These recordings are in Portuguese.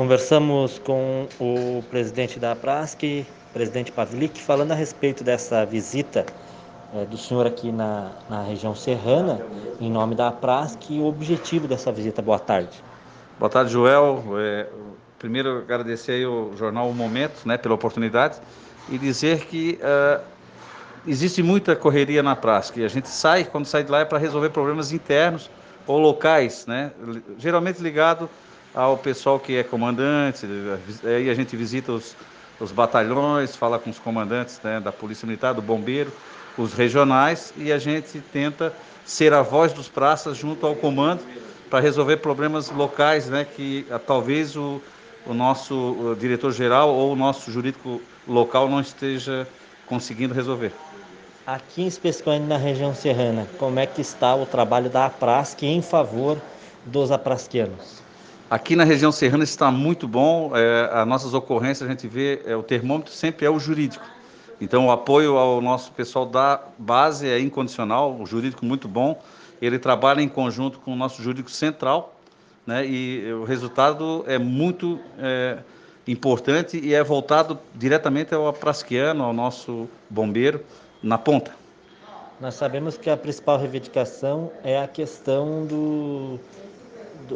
Conversamos com o presidente da Prasc, presidente Pavlik, falando a respeito dessa visita é, do senhor aqui na, na região serrana, em nome da Prasc, e o objetivo dessa visita. Boa tarde. Boa tarde, Joel. É, primeiro, agradecer ao jornal O Momento né, pela oportunidade e dizer que uh, existe muita correria na Prasc. A gente sai, quando sai de lá, é para resolver problemas internos ou locais, né, geralmente ligado ao pessoal que é comandante, aí a gente visita os, os batalhões, fala com os comandantes né, da Polícia Militar, do Bombeiro, os regionais, e a gente tenta ser a voz dos praças junto ao comando para resolver problemas locais, né, que ah, talvez o, o nosso diretor-geral ou o nosso jurídico local não esteja conseguindo resolver. Aqui, especificamente na região serrana, como é que está o trabalho da APRASC em favor dos aprasquianos? Aqui na região serrana está muito bom. É, as nossas ocorrências, a gente vê, é, o termômetro sempre é o jurídico. Então, o apoio ao nosso pessoal da base é incondicional, o jurídico muito bom. Ele trabalha em conjunto com o nosso jurídico central, né? E o resultado é muito é, importante e é voltado diretamente ao aprasquiano, ao nosso bombeiro, na ponta. Nós sabemos que a principal reivindicação é a questão do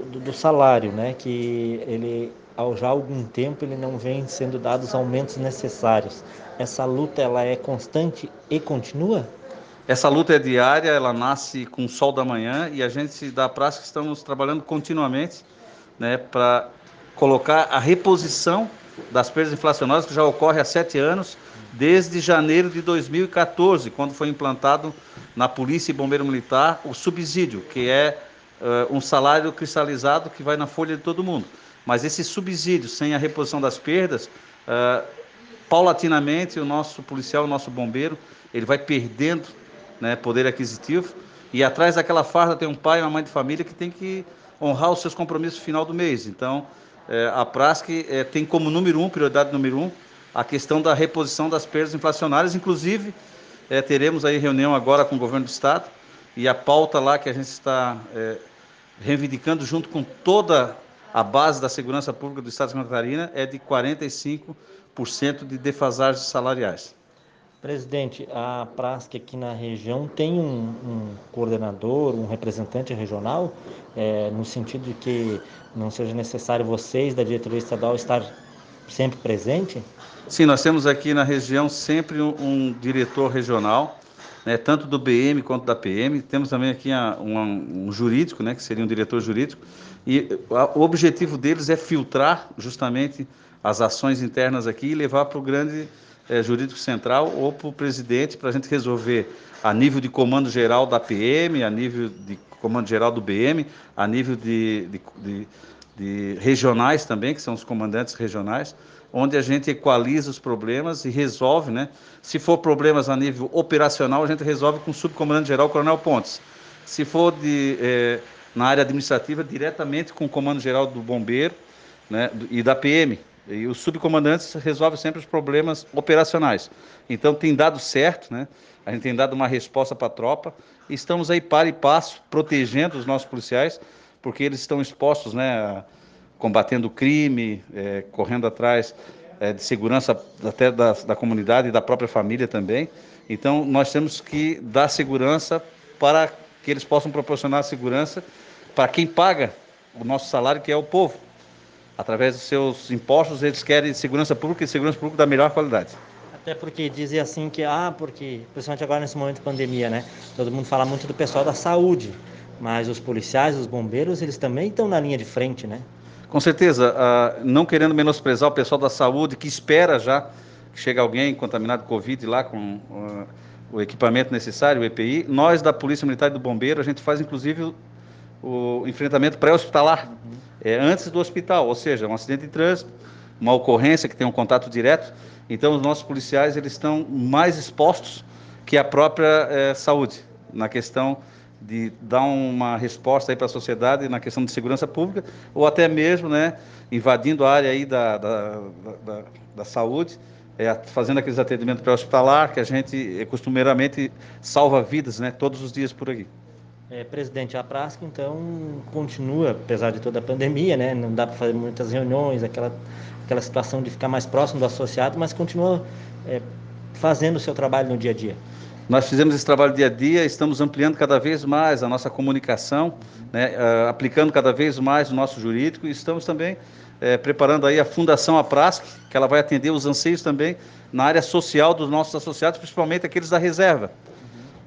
do, do, salário, né? Que ele já há algum tempo ele não vem sendo dados os aumentos necessários. Essa luta ela é constante e continua? Essa luta é diária, ela nasce com o sol da manhã e a gente da prática estamos trabalhando continuamente, né, para colocar a reposição das perdas inflacionárias que já ocorre há sete anos, desde janeiro de 2014, quando foi implantado na Polícia e Bombeiro Militar o subsídio, que é uh, um salário cristalizado que vai na folha de todo mundo. Mas esse subsídio, sem a reposição das perdas, uh, paulatinamente o nosso policial, o nosso bombeiro, ele vai perdendo né, poder aquisitivo e atrás daquela farda tem um pai e uma mãe de família que tem que honrar os seus compromissos no final do mês. Então, eh, a PRASC eh, tem como número um, prioridade número um, a questão da reposição das perdas inflacionárias. Inclusive, teremos aí reunião agora com o governo do Estado e a pauta lá que a gente está reivindicando junto com toda a base da segurança pública do Estado de Santa Catarina é de 45% de defasagens salariais. Presidente, a PRASC aqui na região tem um, um coordenador, um representante regional, é, no sentido de que não seja necessário vocês da diretoria estadual estar sempre presente? Sim, nós temos aqui na região sempre um, um diretor regional né, tanto do BM quanto da PM. Temos também aqui a, um, um, jurídico, né, que seria um diretor jurídico, e a, o objetivo deles é filtrar justamente as ações internas aqui e levar para o grande é, jurídico central ou para o presidente para a gente resolver a nível de comando geral da PM, a nível de comando geral do BM, a nível de, de, de, de regionais também, que são os comandantes regionais, onde a gente equaliza os problemas e resolve, né? Se for problemas a nível operacional, a gente resolve com o subcomandante geral, Coronel Pontes. Se for de, é, na área administrativa, diretamente com o comando geral do bombeiro né, e da PM. E os subcomandantes resolvem sempre os problemas operacionais. Então tem dado certo, né? A gente tem dado uma resposta para a tropa. Estamos aí para e passo, protegendo os nossos policiais, porque eles estão expostos, né? Combatendo o crime, é, correndo atrás é, de segurança até da, da comunidade e da própria família também. Então, nós temos que dar segurança para que eles possam proporcionar segurança para quem paga o nosso salário, que é o povo. Através dos seus impostos, eles querem segurança pública e segurança pública da melhor qualidade. Até porque dizem assim que, ah, porque, principalmente agora nesse momento de pandemia, né? Todo mundo fala muito do pessoal da saúde, mas os policiais, os bombeiros, eles também estão na linha de frente, né? Com certeza, uh, não querendo menosprezar o pessoal da saúde que espera já que chegue alguém contaminado com Covid lá com uh, o equipamento necessário, o EPI, nós da Polícia Militar e do Bombeiro, a gente faz inclusive o, o enfrentamento pré-hospitalar, uhum. é, antes do hospital, ou seja, um acidente de trânsito, uma ocorrência que tem um contato direto, então os nossos policiais eles estão mais expostos que a própria é, saúde na questão de dar uma resposta aí para a sociedade na questão de segurança pública, ou até mesmo né, invadindo a área aí da, da, da, da saúde, é, fazendo aqueles atendimentos pré-hospitalar, que a gente é, costumeiramente salva vidas né, todos os dias por aqui. É, presidente, a Prasca, então, continua, apesar de toda a pandemia, né? Não dá para fazer muitas reuniões, aquela, aquela situação de ficar mais próximo do associado, mas continua é, fazendo o seu trabalho no dia a dia. Nós fizemos esse trabalho dia a dia, estamos ampliando cada vez mais a nossa comunicação, né, uh, aplicando cada vez mais o nosso jurídico e estamos também uh, preparando aí a Fundação Aprasc, que ela vai atender os anseios também na área social dos nossos associados, principalmente aqueles da reserva.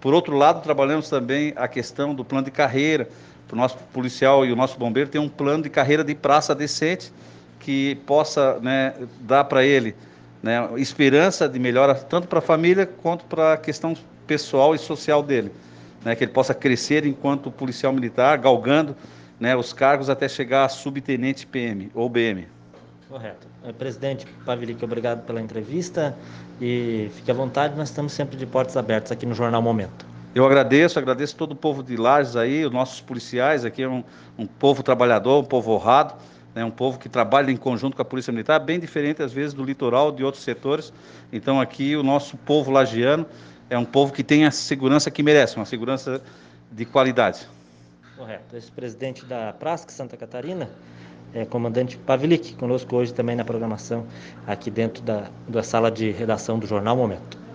Por outro lado, trabalhamos também a questão do plano de carreira, para o nosso policial e o nosso bombeiro ter um plano de carreira de praça decente que possa né, dar para ele né, esperança de melhora tanto para a família quanto para a questão pessoal e social dele, né, que ele possa crescer enquanto policial militar, galgando né, os cargos até chegar a subtenente PM ou BM. Correto. É, presidente Pavilic, obrigado pela entrevista e fique à vontade, nós estamos sempre de portas abertas aqui no Jornal Momento. Eu agradeço, agradeço todo o povo de Lages aí, os nossos policiais aqui, é um, um povo trabalhador, um povo honrado, né, um povo que trabalha em conjunto com a Polícia Militar, bem diferente às vezes do litoral, de outros setores. Então aqui o nosso povo lagiano é um povo que tem a segurança que merece, uma segurança de qualidade. Correto. Esse presidente da Prasc Santa Catarina é comandante Pavlik, conosco hoje também na programação, aqui dentro da, da sala de redação do Jornal Momento.